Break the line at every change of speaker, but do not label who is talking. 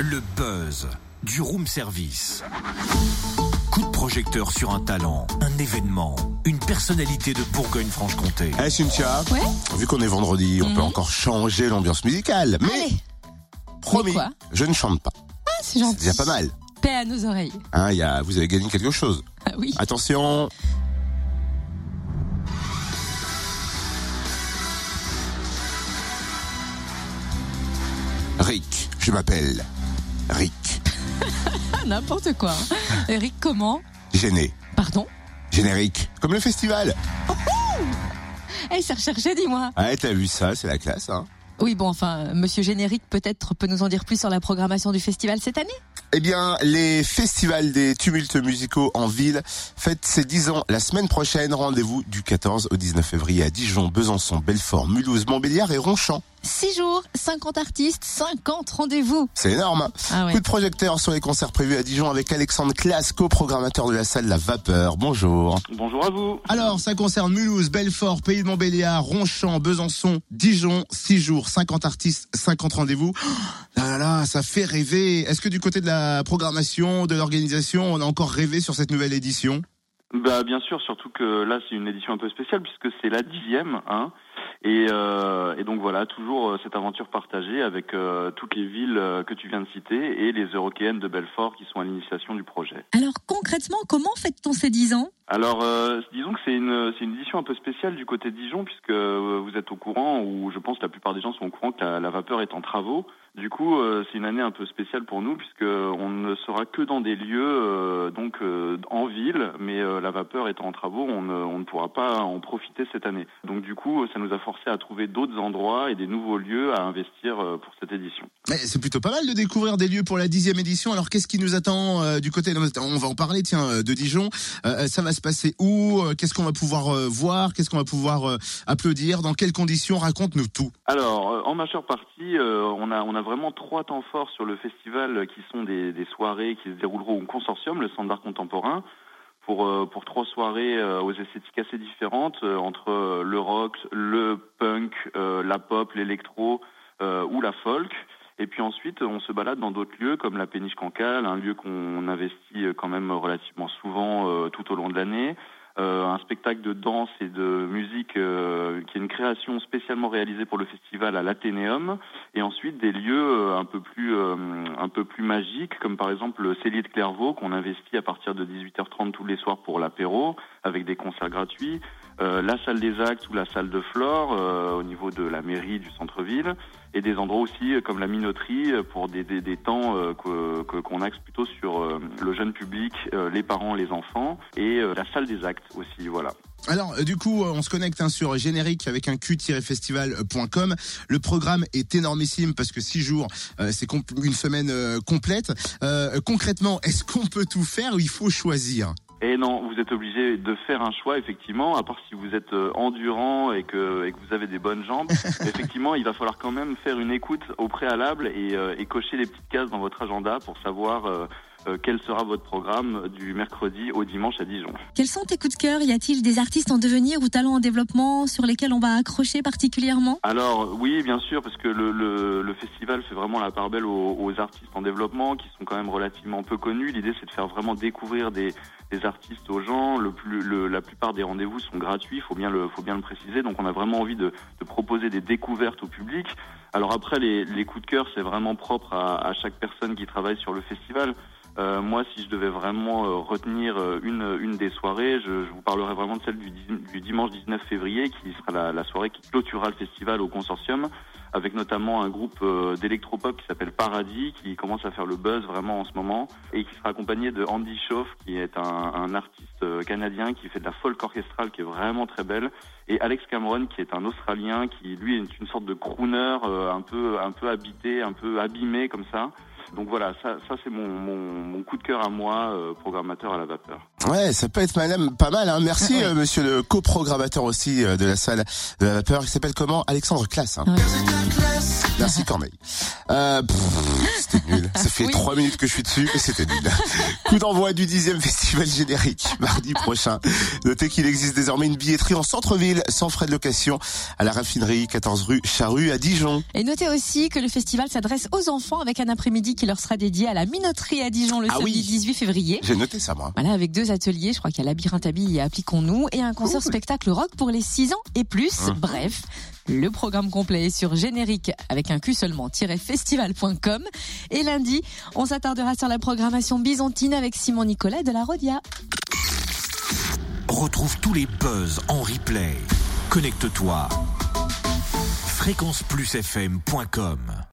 Le buzz du room service. Coup de projecteur sur un talent, un événement, une personnalité de Bourgogne-Franche-Comté.
Eh Cynthia,
Ouais
vu qu'on est vendredi, on peut
Mhm.
encore changer l'ambiance musicale. Mais
Allez,
promis,
quoi
je ne chante pas.
ah, c'est
C'est
gentil.
déjà pas mal.
Paix à nos oreilles.
Hein, il y a, vous avez gagné quelque chose.
Ah oui.
Attention. Rick, je m'appelle Rick.
Ah, N'importe quoi. hein. Eric, comment
Gêné.
Pardon
Générique. Comme le festival.
Eh, c'est recherché, dis-moi.
Ouais, t'as vu ça, c'est la classe, hein.
Oui, bon, enfin, Monsieur Générique, peut-être, peut nous en dire plus sur la programmation du festival cette année
Eh bien, les festivals des tumultes musicaux en ville fêtent ses 10 ans la semaine prochaine. Rendez-vous du 14 au 19 février à Dijon, Besançon, Belfort, Mulhouse, Montbéliard et Ronchamp.
6 jours, 50 artistes, 50 rendez-vous.
C'est énorme.
Ah ouais.
Coup de projecteur sur les concerts prévus à Dijon avec Alexandre Classe, co-programmateur de la salle La Vapeur. Bonjour.
Bonjour à vous.
Alors, ça concerne Mulhouse, Belfort, Pays de Montbéliard, Ronchamp, Besançon, Dijon. 6 jours, 50 artistes, 50 rendez-vous. Oh, là là là, ça fait rêver. Est-ce que du côté de la programmation, de l'organisation, on a encore rêvé sur cette nouvelle édition?
Bah bien sûr, surtout que là c'est une édition un peu spéciale puisque c'est la dixième, hein. Et, euh, et donc voilà, toujours euh, cette aventure partagée avec euh, toutes les villes que tu viens de citer et les Européennes de Belfort qui sont à l'initiation du projet.
Alors, concrètement, comment fête-t-on ces 10 ans?
Alors, euh, disons que c'est une, c'est une édition un peu spéciale du côté de Dijon, puisque vous êtes au courant, ou je pense que la plupart des gens sont au courant que la, la vapeur est en travaux. Du coup, euh, c'est une année un peu spéciale pour nous, puisque on ne sera que dans des lieux euh, donc en ville, mais la vapeur étant en travaux, on ne, on ne pourra pas en profiter cette année. Donc du coup, ça nous a forcé à trouver d'autres endroits et des nouveaux lieux à investir euh, pour cette édition.
Mais c'est plutôt pas mal de découvrir des lieux pour la dixième édition. Alors qu'est-ce qui nous attend euh, du côté On va en parler, tiens, euh, de Dijon. Euh, ça va se passer où? Qu'est-ce qu'on va pouvoir euh, voir? Qu'est-ce qu'on va pouvoir applaudir? Dans quelles conditions? Raconte-nous tout.
Alors, en majeure partie, on a on a vraiment trois temps forts sur le festival qui sont des, des soirées qui se dérouleront au consortium, le Centre d'art contemporain, pour euh, pour trois soirées euh, aux esthétiques assez différentes euh, entre le rock, le punk, la pop, l'électro ou la folk. Et puis ensuite, on se balade dans d'autres lieux comme la Péniche Cancale, un lieu qu'on investit quand même relativement souvent tout au long de l'année. Euh, un spectacle de danse et de musique euh, qui est une création spécialement réalisée pour le festival à l'Athénéum. Et ensuite des lieux euh, un peu plus euh, un peu plus magiques comme par exemple le Cellier de Clairvaux qu'on investit à partir de 18h30 tous les soirs pour l'apéro avec des concerts gratuits euh, la salle des actes ou la salle de Flore euh, au niveau de la mairie du centre-ville et des endroits aussi euh, comme la minoterie euh, pour des, des, des temps euh, que- que- qu'on axe plutôt sur le jeune public, les parents, les enfants et la salle des actes aussi, voilà.
Alors du coup, on se connecte hein, sur générique avec un q-festival.com. Le programme est énormissime parce que six jours, c'est une semaine complète. Concrètement, est-ce qu'on peut tout faire ou il faut choisir?
Et non, vous êtes obligé de faire un choix, effectivement, à part si vous êtes euh, endurant et que, et que vous avez des bonnes jambes. effectivement, il va falloir quand même faire une écoute au préalable et, euh, et cocher les petites cases dans votre agenda pour savoir euh, euh, quel sera votre programme du mercredi au dimanche à Dijon.
Quels sont tes coups de cœur Y a-t-il des artistes en devenir ou talents en développement sur lesquels on va accrocher particulièrement?
Alors oui, bien sûr, parce que le, le, le festival fait vraiment la part belle aux, aux artistes en développement qui sont quand même relativement peu connus. L'idée, c'est de faire vraiment découvrir des, des artistes aux gens. Le plus, le, la plupart des rendez-vous sont gratuits, faut bien le, faut bien le préciser. Donc on a vraiment envie de, de proposer des découvertes au public. Alors après, les, les coups de cœur, c'est vraiment propre à, à chaque personne qui travaille sur le festival. Euh, moi, si je devais vraiment euh, retenir euh, une, une des soirées, je, je vous parlerai vraiment de celle du, du dimanche 19 février, qui sera la, la soirée qui clôturera le festival au consortium, avec notamment un groupe euh, d'électropop qui s'appelle Paradis, qui commence à faire le buzz vraiment en ce moment, et qui sera accompagné de Andy Schauf, qui est un, un artiste canadien qui fait de la folk orchestrale qui est vraiment très belle, et Alex Cameron, qui est un Australien, qui lui est une sorte de crooner un peu un peu habité, un peu abîmé comme ça. Donc voilà, ça, ça c'est mon, mon, coup de cœur à moi, euh, programmateur à la vapeur.
Ouais, ça peut être madame, pas mal. Hein. Merci,
Ouais.
euh, monsieur le coprogrammateur aussi euh, de la salle de la vapeur. Il s'appelle comment? Alexandre Classe. Hein.
Ouais.
Merci Corneille. Euh, c'était nul. Ça fait trois minutes que je suis dessus et c'était nul. Coup d'envoi du dixième festival générique mardi prochain. Notez qu'il existe désormais une billetterie en centre-ville sans frais de location à la raffinerie 14 rue Charrue à Dijon.
Et notez aussi que le festival s'adresse aux enfants avec un après-midi qui leur sera dédié à la minoterie à Dijon le
Ah
samedi
oui.
18 février.
J'ai noté ça moi.
Voilà, avec deux ateliers, je crois qu'il y a Labyrinthe Habille et Appliquons-nous, et un concert spectacle rock pour les 6 ans et plus.
Mhm.
Bref, le programme complet est sur générique avec un Q seulement, festival.com. Et lundi, on s'attardera sur la programmation byzantine avec Simon Nicolas de la Rodia.
Retrouve tous les buzz en replay. Connecte-toi. fréquenceplusfm.com